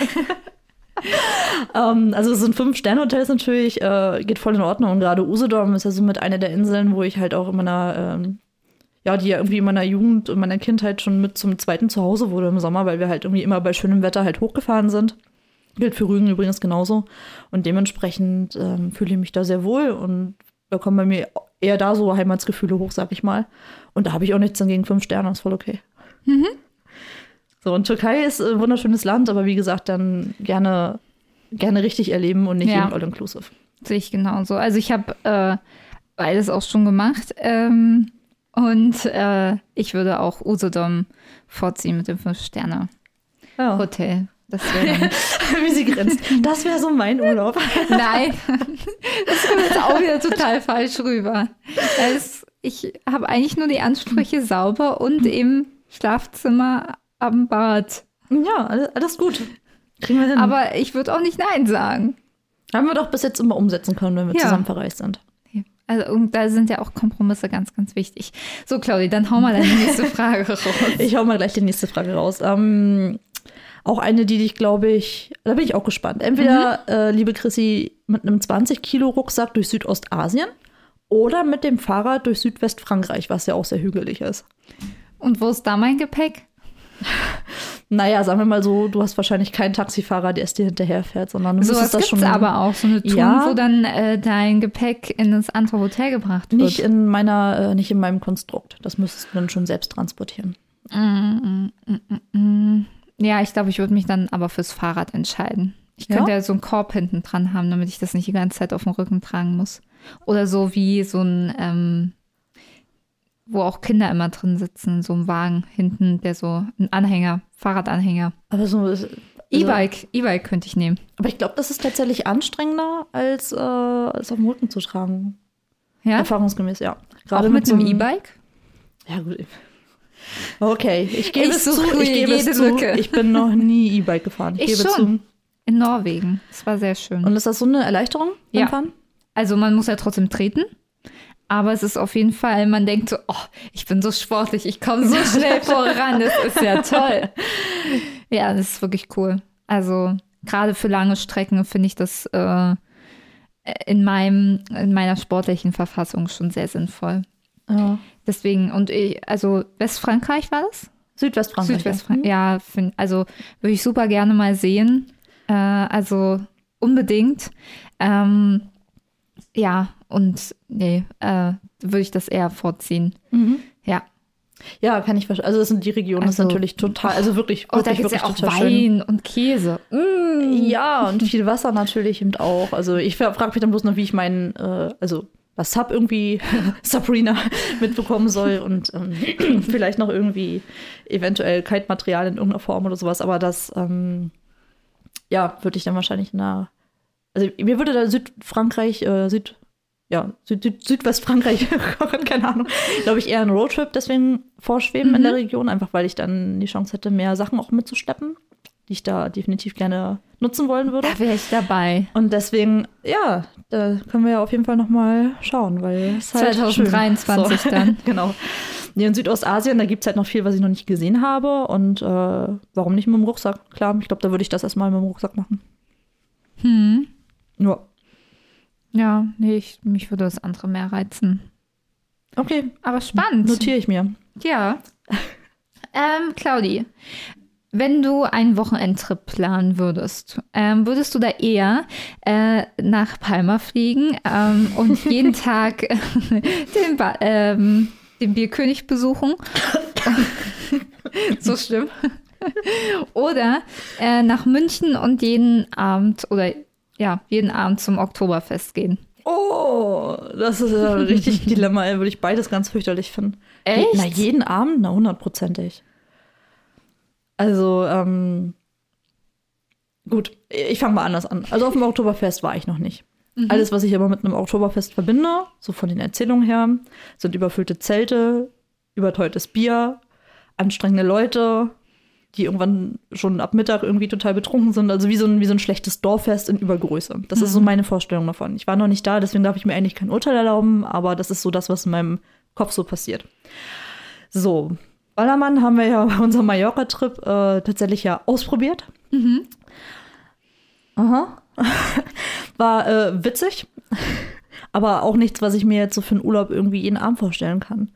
Um, (laughs) ähm, also es sind fünf Sterne-Hotels natürlich, äh, geht voll in Ordnung. Und gerade Usedom ist ja so mit einer der Inseln, wo ich halt auch in meiner, ähm, ja, die ja irgendwie in meiner Jugend und meiner Kindheit schon mit zum zweiten Zuhause wurde im Sommer, weil wir halt irgendwie immer bei schönem Wetter halt hochgefahren sind. Gilt für Rügen übrigens genauso. Und dementsprechend ähm, fühle ich mich da sehr wohl und da kommen bei mir eher da so Heimatsgefühle hoch, sag ich mal. Und da habe ich auch nichts dagegen fünf Sterne, ist voll okay. Mhm. So, und Türkei ist ein wunderschönes Land, aber wie gesagt, dann gerne, gerne richtig erleben und nicht ja. eben all-inclusive. Sehe ich genauso. Also ich habe äh, beides auch schon gemacht. Ähm, und äh, ich würde auch Usedom vorziehen mit dem Fünf-Sterne-Hotel. Das wäre (laughs) Wie sie grinst. Das wäre so mein Urlaub. (laughs) Nein, das kommt jetzt auch wieder total falsch rüber. Es, ich habe eigentlich nur die Ansprüche sauber und im Schlafzimmer am Bad. Ja, alles, alles gut. Kriegen wir hin. Aber ich würde auch nicht Nein sagen. Haben wir doch bis jetzt immer umsetzen können, wenn wir ja. zusammen verreist sind. Also und da sind ja auch Kompromisse ganz, ganz wichtig. So, Claudi, dann hau mal deine nächste (laughs) Frage raus. Ich hau mal gleich die nächste Frage raus. Ähm, auch eine, die dich, glaube ich, da bin ich auch gespannt. Entweder, mhm. äh, liebe Chrissy, mit einem 20-Kilo-Rucksack durch Südostasien oder mit dem Fahrrad durch Südwestfrankreich, was ja auch sehr hügelig ist. Und wo ist da mein Gepäck? Naja, sagen wir mal so, du hast wahrscheinlich keinen Taxifahrer, der es dir hinterherfährt, sondern du so musst das schon. aber auch, so eine Tour, ja, wo dann äh, dein Gepäck in das andere Hotel gebracht wird. Nicht in meiner, äh, nicht in meinem Konstrukt. Das müsstest du dann schon selbst transportieren. Mm, mm, mm, mm ja, ich glaube, ich würde mich dann aber fürs Fahrrad entscheiden. Ich könnte ja? ja so einen Korb hinten dran haben, damit ich das nicht die ganze Zeit auf dem Rücken tragen muss. Oder so wie so ein, ähm, wo auch Kinder immer drin sitzen, so ein Wagen hinten, der so ein Anhänger, Fahrradanhänger. Aber so also, E-Bike, E-Bike könnte ich nehmen. Aber ich glaube, das ist tatsächlich anstrengender, als äh, es auf dem Rücken zu tragen. Ja. Erfahrungsgemäß, ja. Gerade mit, mit so einem E-Bike? Ja, gut. Okay, ich gebe ich es zu, ich gebe es zu. Ich bin noch nie E-Bike gefahren. Ich, ich gebe schon. zu. In Norwegen. Das war sehr schön. Und ist das so eine Erleichterung beim ja. Fahren? Also man muss ja trotzdem treten. Aber es ist auf jeden Fall, man denkt so, oh, ich bin so sportlich, ich komme so schnell voran, das ist ja toll. (laughs) Ja, das ist wirklich cool. Also gerade für lange Strecken finde ich das äh, in, meinem, in meiner sportlichen Verfassung schon sehr sinnvoll. Ja. Deswegen, und ich, also Westfrankreich war das? Südwestfrankreich. Südwestfrankreich, ja, ja find, also würde ich super gerne mal sehen. Äh, also unbedingt. Ähm, ja, und nee, äh, würde ich das eher vorziehen. Mhm. Ja. Ja, kann ich verstehen. Also das sind die Regionen, also, ist natürlich total, also wirklich, oh, da gibt es ja auch Wein schön. und Käse. Mm. Ja, und viel Wasser natürlich eben auch. Also ich frage mich dann bloß noch, wie ich meinen, äh, also was Sub irgendwie (laughs) Sabrina mitbekommen soll und ähm, (clears throat) vielleicht noch irgendwie eventuell Kite-Material in irgendeiner Form oder sowas. Aber das, ähm, ja, würde ich dann wahrscheinlich in einer, also mir würde da Südfrankreich, äh, Süd, ja, Süd, Süd, Südwestfrankreich, (laughs) keine Ahnung, glaube ich, eher ein Roadtrip deswegen vorschweben mhm. in der Region, einfach weil ich dann die Chance hätte, mehr Sachen auch mitzuschleppen die ich da definitiv gerne nutzen wollen würde. Da wäre ich dabei. Und deswegen, ja, da können wir ja auf jeden Fall noch mal schauen, weil es halt 2023 so. (laughs) dann. genau. in Südostasien, da gibt es halt noch viel, was ich noch nicht gesehen habe. Und äh, warum nicht mit dem Rucksack? Klar, ich glaube, da würde ich das erstmal mit dem Rucksack machen. Hm. Ja. Ja, nee, ich, mich würde das andere mehr reizen. Okay. Aber spannend. Notiere ich mir. Ja. (laughs) ähm, Claudi, wenn du einen Wochenendtrip planen würdest, ähm, würdest du da eher äh, nach Palma fliegen ähm, und (laughs) jeden Tag den, ba ähm, den Bierkönig besuchen? (laughs) so schlimm. oder äh, nach München und jeden Abend oder ja, jeden Abend zum Oktoberfest gehen. Oh, das ist ja richtig (laughs) Dilemma. Würde ich beides ganz fürchterlich finden. Echt? Na, jeden Abend? Na, hundertprozentig. Also, ähm, gut, ich fange mal anders an. Also auf dem Oktoberfest war ich noch nicht. Mhm. Alles, was ich aber mit einem Oktoberfest verbinde, so von den Erzählungen her, sind überfüllte Zelte, überteuertes Bier, anstrengende Leute, die irgendwann schon ab Mittag irgendwie total betrunken sind. Also wie so ein, wie so ein schlechtes Dorffest in Übergröße. Das mhm. ist so mhm. meine Vorstellung davon. Ich war noch nicht da, deswegen darf ich mir eigentlich kein Urteil erlauben, aber das ist so das, was in meinem Kopf so passiert. So, Ballermann haben wir ja (laughs) bei unserem Mallorca-Trip äh, tatsächlich ja ausprobiert. Mhm. Aha. (laughs) War äh, witzig, aber auch nichts, was ich mir jetzt so für einen Urlaub irgendwie jeden Abend vorstellen kann.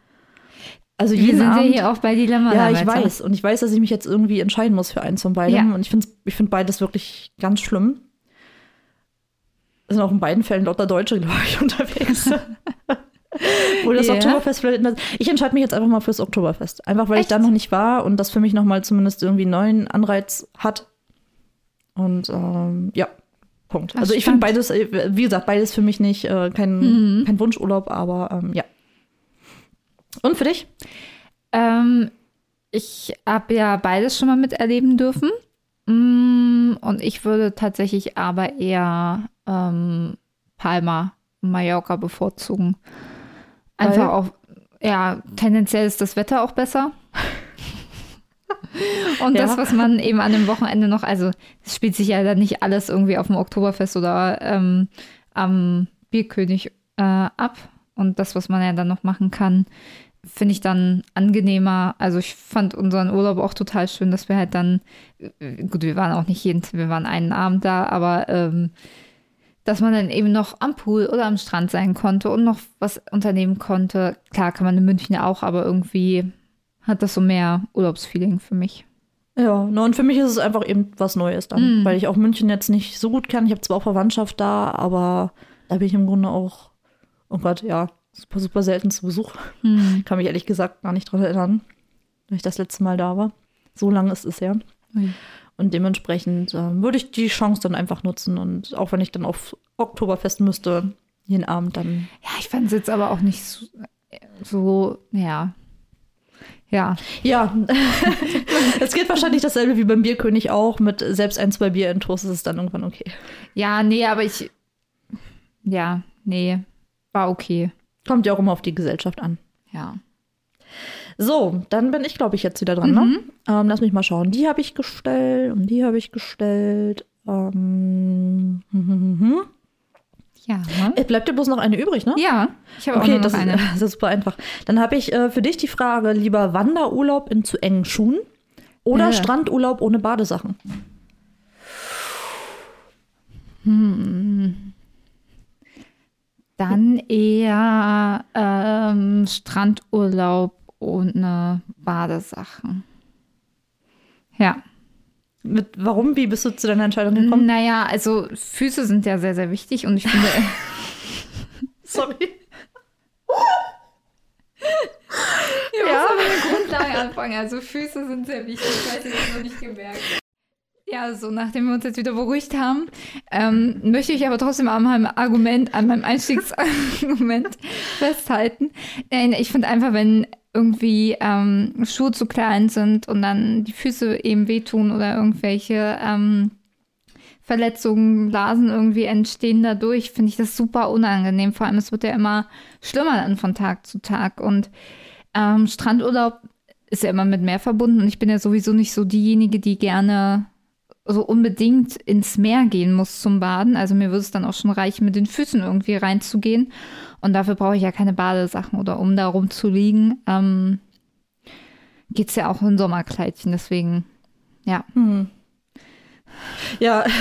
Also jeden Wir sind Abend, ja hier auch bei Dilemma. Ja, ich weiß. Und ich weiß, dass ich mich jetzt irgendwie entscheiden muss für eins von beiden. Ja. Und ich finde ich find beides wirklich ganz schlimm. Es sind auch in beiden Fällen lauter Deutsche, glaube ich, (laughs) unterwegs. (laughs) Oder das yeah. Oktoberfest vielleicht. Ich entscheide mich jetzt einfach mal fürs Oktoberfest. Einfach weil Echt? ich da noch nicht war und das für mich nochmal zumindest irgendwie einen neuen Anreiz hat. Und ähm, ja, Punkt. Ach, also ich finde beides, äh, wie gesagt, beides für mich nicht äh, kein, mhm. kein Wunschurlaub, aber ähm, ja. Und für dich? Ähm, ich habe ja beides schon mal miterleben dürfen. Mm, und ich würde tatsächlich aber eher ähm, Palma, Mallorca bevorzugen. Einfach auch, ja, tendenziell ist das Wetter auch besser. (laughs) Und ja. das, was man eben an dem Wochenende noch, also es spielt sich ja dann nicht alles irgendwie auf dem Oktoberfest oder ähm, am Bierkönig äh, ab. Und das, was man ja dann noch machen kann, finde ich dann angenehmer. Also ich fand unseren Urlaub auch total schön, dass wir halt dann, äh, gut, wir waren auch nicht jeden, wir waren einen Abend da, aber ähm, dass man dann eben noch am Pool oder am Strand sein konnte und noch was unternehmen konnte. Klar kann man in München auch, aber irgendwie hat das so mehr Urlaubsfeeling für mich. Ja, no, und für mich ist es einfach eben was Neues dann, mm. weil ich auch München jetzt nicht so gut kann. Ich habe zwar auch Verwandtschaft da, aber da bin ich im Grunde auch, oh Gott, ja, super, super selten zu Besuch. Mm. Kann mich ehrlich gesagt gar nicht dran erinnern, wenn ich das letzte Mal da war. So lange ist es ja. Mm. Und dementsprechend äh, würde ich die Chance dann einfach nutzen. Und auch wenn ich dann auf Oktoberfest müsste, jeden Abend dann. Ja, ich fand es jetzt aber auch nicht so, so ja. Ja. Ja. (laughs) es geht wahrscheinlich dasselbe wie beim Bierkönig auch. Mit selbst ein, zwei Bier in Toast ist es dann irgendwann okay. Ja, nee, aber ich. Ja, nee. War okay. Kommt ja auch immer auf die Gesellschaft an. Ja. So, dann bin ich, glaube ich, jetzt wieder dran. Ne? Mhm. Ne? Ähm, lass mich mal schauen. Die habe ich gestellt und die habe ich gestellt. Ähm, (laughs) ja. Es bleibt dir bloß noch eine übrig, ne? Ja, ich habe okay, auch noch das eine. Ist, (laughs) das ist super einfach. Dann habe ich äh, für dich die Frage: lieber Wanderurlaub in zu engen Schuhen oder ja. Strandurlaub ohne Badesachen? Hm. Dann eher ähm, Strandurlaub ohne Badesachen. Ja. Mit, warum? Wie bist du zu deiner Entscheidung gekommen? Naja, also Füße sind ja sehr, sehr wichtig und ich finde. (laughs) Sorry. (laughs) ja, ja. mit der Grundlage anfangen. Also Füße sind sehr wichtig, falls ihr das noch nicht gemerkt. Ja, so nachdem wir uns jetzt wieder beruhigt haben, ähm, möchte ich aber trotzdem an meinem Argument, an meinem Einstiegsargument (laughs) festhalten. Ich finde einfach, wenn irgendwie ähm, Schuhe zu klein sind und dann die Füße eben wehtun oder irgendwelche ähm, Verletzungen, Blasen irgendwie entstehen dadurch, finde ich das super unangenehm. Vor allem, es wird ja immer schlimmer dann von Tag zu Tag. Und ähm, Strandurlaub ist ja immer mit Meer verbunden und ich bin ja sowieso nicht so diejenige, die gerne so unbedingt ins Meer gehen muss zum Baden. Also mir würde es dann auch schon reichen, mit den Füßen irgendwie reinzugehen. Und dafür brauche ich ja keine Badesachen oder um da rumzuliegen. Ähm, Geht es ja auch in Sommerkleidchen, deswegen, ja. Hm. Ja. (laughs)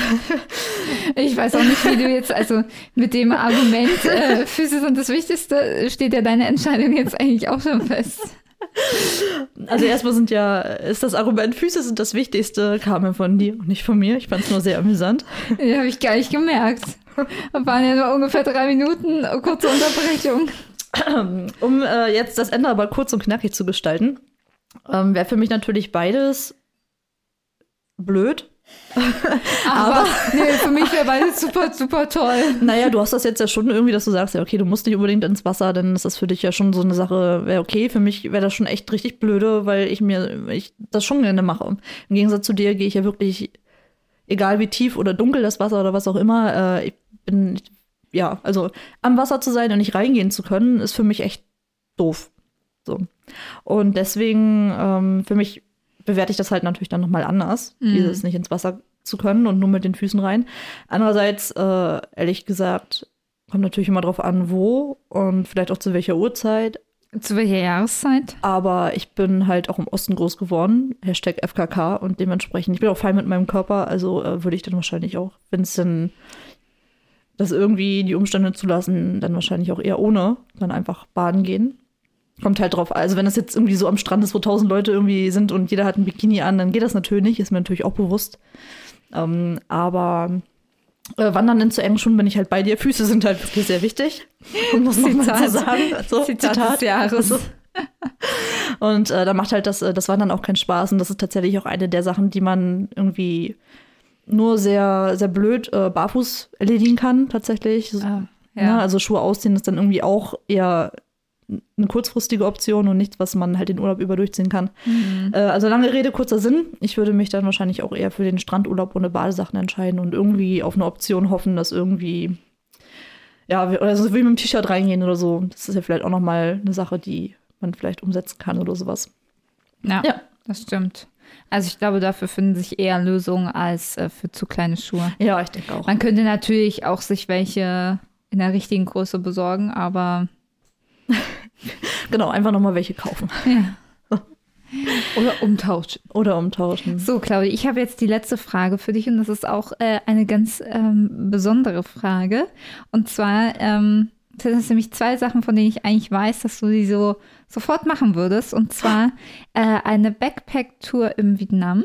Ich weiß auch nicht, wie du jetzt, also mit dem Argument, äh, Füße sind das Wichtigste, steht ja deine Entscheidung jetzt eigentlich auch schon fest. (laughs) Also erstmal sind ja, ist das Argument, Füße sind das Wichtigste, kam ja von dir und nicht von mir. Ich fand es nur sehr amüsant. (laughs) Ja, habe ich gar nicht gemerkt. Das waren ja nur ungefähr drei Minuten, kurze Unterbrechung. (clears throat) Um äh, jetzt das Ende aber kurz und knackig zu gestalten, ähm, wäre für mich natürlich beides blöd. Aber nee, für mich wäre beides super, super toll. Naja, du hast das jetzt ja schon irgendwie, dass du sagst, ja, okay, du musst nicht unbedingt ins Wasser, denn ist das für dich ja schon so eine Sache, wäre okay. Für mich wäre das schon echt richtig blöde, weil ich mir ich das schon gerne mache. Im Gegensatz zu dir gehe ich ja wirklich, egal wie tief oder dunkel das Wasser oder was auch immer, äh, ich bin, ja, also am Wasser zu sein und nicht reingehen zu können, ist für mich echt doof. So. Und deswegen, ähm, für mich bewerte ich das halt natürlich dann nochmal anders, mhm. dieses nicht ins Wasser zu können und nur mit den Füßen rein. Andererseits, äh, ehrlich gesagt, kommt natürlich immer drauf an, wo und vielleicht auch zu welcher Uhrzeit. Zu welcher Jahreszeit? Aber ich bin halt auch im Osten groß geworden, Hashtag FKK und dementsprechend, ich bin auch fein mit meinem Körper, also äh, würde ich dann wahrscheinlich auch, wenn es denn das irgendwie die Umstände zulassen, dann wahrscheinlich auch eher ohne, dann einfach baden gehen. Kommt halt drauf. Also, wenn das jetzt irgendwie so am Strand ist, wo tausend Leute irgendwie sind und jeder hat ein Bikini an, dann geht das natürlich nicht, ist mir natürlich auch bewusst. Ähm, aber äh, Wandern in zu engen Schuhen bin ich halt bei dir. Füße sind halt wirklich sehr wichtig, um das Zitat, zu sagen. Also, Zitat, Zitat des Jahres. Und äh, da macht halt das, äh, das Wandern auch keinen Spaß. Und das ist tatsächlich auch eine der Sachen, die man irgendwie nur sehr, sehr blöd äh, barfuß erledigen kann, tatsächlich. Ah, ja. ja. also Schuhe ausziehen ist dann irgendwie auch eher eine kurzfristige Option und nichts, was man halt den Urlaub über durchziehen kann. Mhm. Äh, also lange Rede, kurzer Sinn. Ich würde mich dann wahrscheinlich auch eher für den Strandurlaub ohne Badesachen entscheiden und irgendwie auf eine Option hoffen, dass irgendwie, ja, oder so wie mit dem T-Shirt reingehen oder so. Das ist ja vielleicht auch nochmal eine Sache, die man vielleicht umsetzen kann oder sowas. Ja, ja. das stimmt. Also ich glaube, dafür finden sich eher Lösungen als äh, für zu kleine Schuhe. Ja, ich denke auch. Man könnte natürlich auch sich welche in der richtigen Größe besorgen, aber (laughs) (laughs) genau, einfach nochmal welche kaufen. Ja. Oder umtauschen. Oder umtauschen. So, Claudia, ich habe jetzt die letzte Frage für dich und das ist auch äh, eine ganz ähm, besondere Frage. Und zwar ähm, sind das nämlich zwei Sachen, von denen ich eigentlich weiß, dass du sie so sofort machen würdest. Und zwar äh, eine Backpack-Tour im Vietnam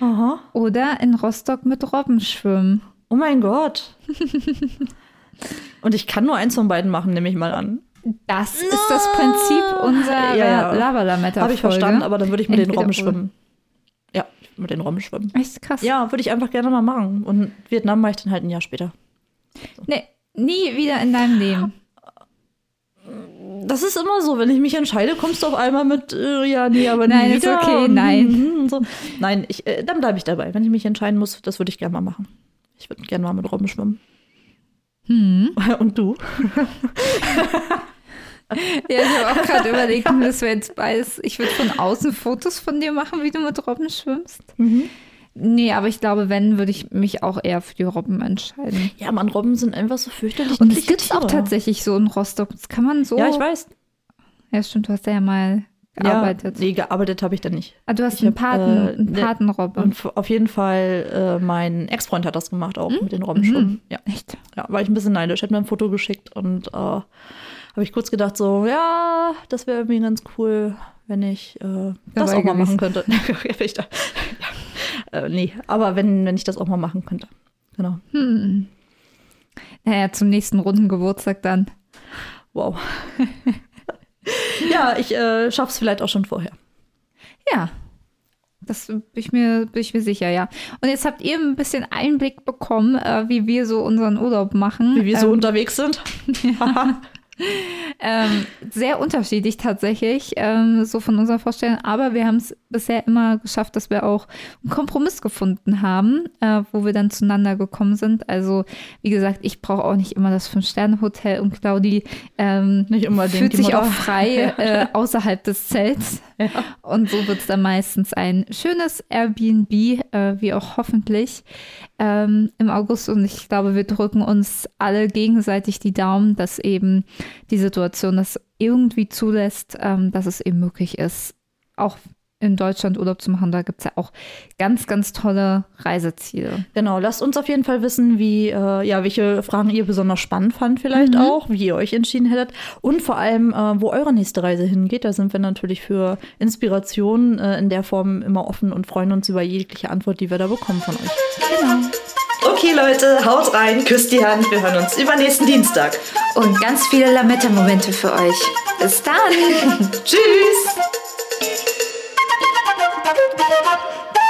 Aha. oder in Rostock mit Robben schwimmen. Oh mein Gott. (laughs) und ich kann nur eins von beiden machen, nehme ich mal an. Das no. ist das Prinzip unserer ja. Lavalametta. Habe ich verstanden, aber dann würde ich mit Entweder den Robben schwimmen. Ja, mit den Robben schwimmen. Echt krass. Ja, würde ich einfach gerne mal machen. Und Vietnam mache ich dann halt ein Jahr später. So. Nee, nie wieder in deinem Leben. Das ist immer so, wenn ich mich entscheide, kommst du auf einmal mit, äh, ja, nee, aber nein, nie wieder. Ist okay, nein. So. Nein, ich, äh, dann bleibe ich dabei. Wenn ich mich entscheiden muss, das würde ich gerne mal machen. Ich würde gerne mal mit Robben schwimmen. Hm. (laughs) Und du? (laughs) ja, ich habe auch gerade überlegt, (laughs) das wäre jetzt beides. Ich würde von außen Fotos von dir machen, wie du mit Robben schwimmst. Mhm. Nee, aber ich glaube, wenn, würde ich mich auch eher für die Robben entscheiden. Ja, man, Robben sind einfach so fürchterlich. Und es gibt auch tatsächlich so in Rostock. Das kann man so. Ja, ich weiß. Ja, stimmt, du hast ja mal gearbeitet. Ja, nee, gearbeitet habe ich da nicht. Ah, du hast ich einen, hab, Paten, äh, einen Patenrobbe. Und auf jeden Fall, äh, mein Ex-Freund hat das gemacht, auch mhm. mit den Robbenschwimmen. Mhm. Ja. Echt? Ja, war ich ein bisschen neidisch. Hat mir ein Foto geschickt und äh, habe ich kurz gedacht, so, ja, das wäre irgendwie ganz cool, wenn ich äh, das auch mal machen könnte. (laughs) ja, äh, nee, aber wenn, wenn ich das auch mal machen könnte. Genau. Hm. Naja, zum nächsten runden Geburtstag dann. Wow. (laughs) ja, ich äh, schaff's vielleicht auch schon vorher. Ja, das bin ich, mir, bin ich mir sicher, ja. Und jetzt habt ihr ein bisschen Einblick bekommen, äh, wie wir so unseren Urlaub machen. Wie wir so ähm, unterwegs sind. ja (laughs) ähm, sehr unterschiedlich tatsächlich, ähm, so von unserer Vorstellung. Aber wir haben es bisher immer geschafft, dass wir auch einen Kompromiss gefunden haben, äh, wo wir dann zueinander gekommen sind. Also, wie gesagt, ich brauche auch nicht immer das Fünf-Sterne-Hotel und Claudi ähm, fühlt sich auch frei (laughs) äh, außerhalb des Zelts. (laughs) Und so wird es dann meistens ein schönes Airbnb, äh, wie auch hoffentlich ähm, im August. Und ich glaube, wir drücken uns alle gegenseitig die Daumen, dass eben die Situation das irgendwie zulässt, ähm, dass es eben möglich ist, auch in Deutschland Urlaub zu machen. Da gibt es ja auch ganz, ganz tolle Reiseziele. Genau, lasst uns auf jeden Fall wissen, wie, äh, ja, welche Fragen ihr besonders spannend fand, vielleicht mhm. auch, wie ihr euch entschieden hättet. Und vor allem, äh, wo eure nächste Reise hingeht. Da sind wir natürlich für Inspiration äh, in der Form immer offen und freuen uns über jegliche Antwort, die wir da bekommen von euch. Genau. Okay, Leute, haut rein, küsst die Hand. Wir hören uns übernächsten Dienstag. Und ganz viele Lametta-Momente für euch. Bis dann. (laughs) Tschüss. Thank you.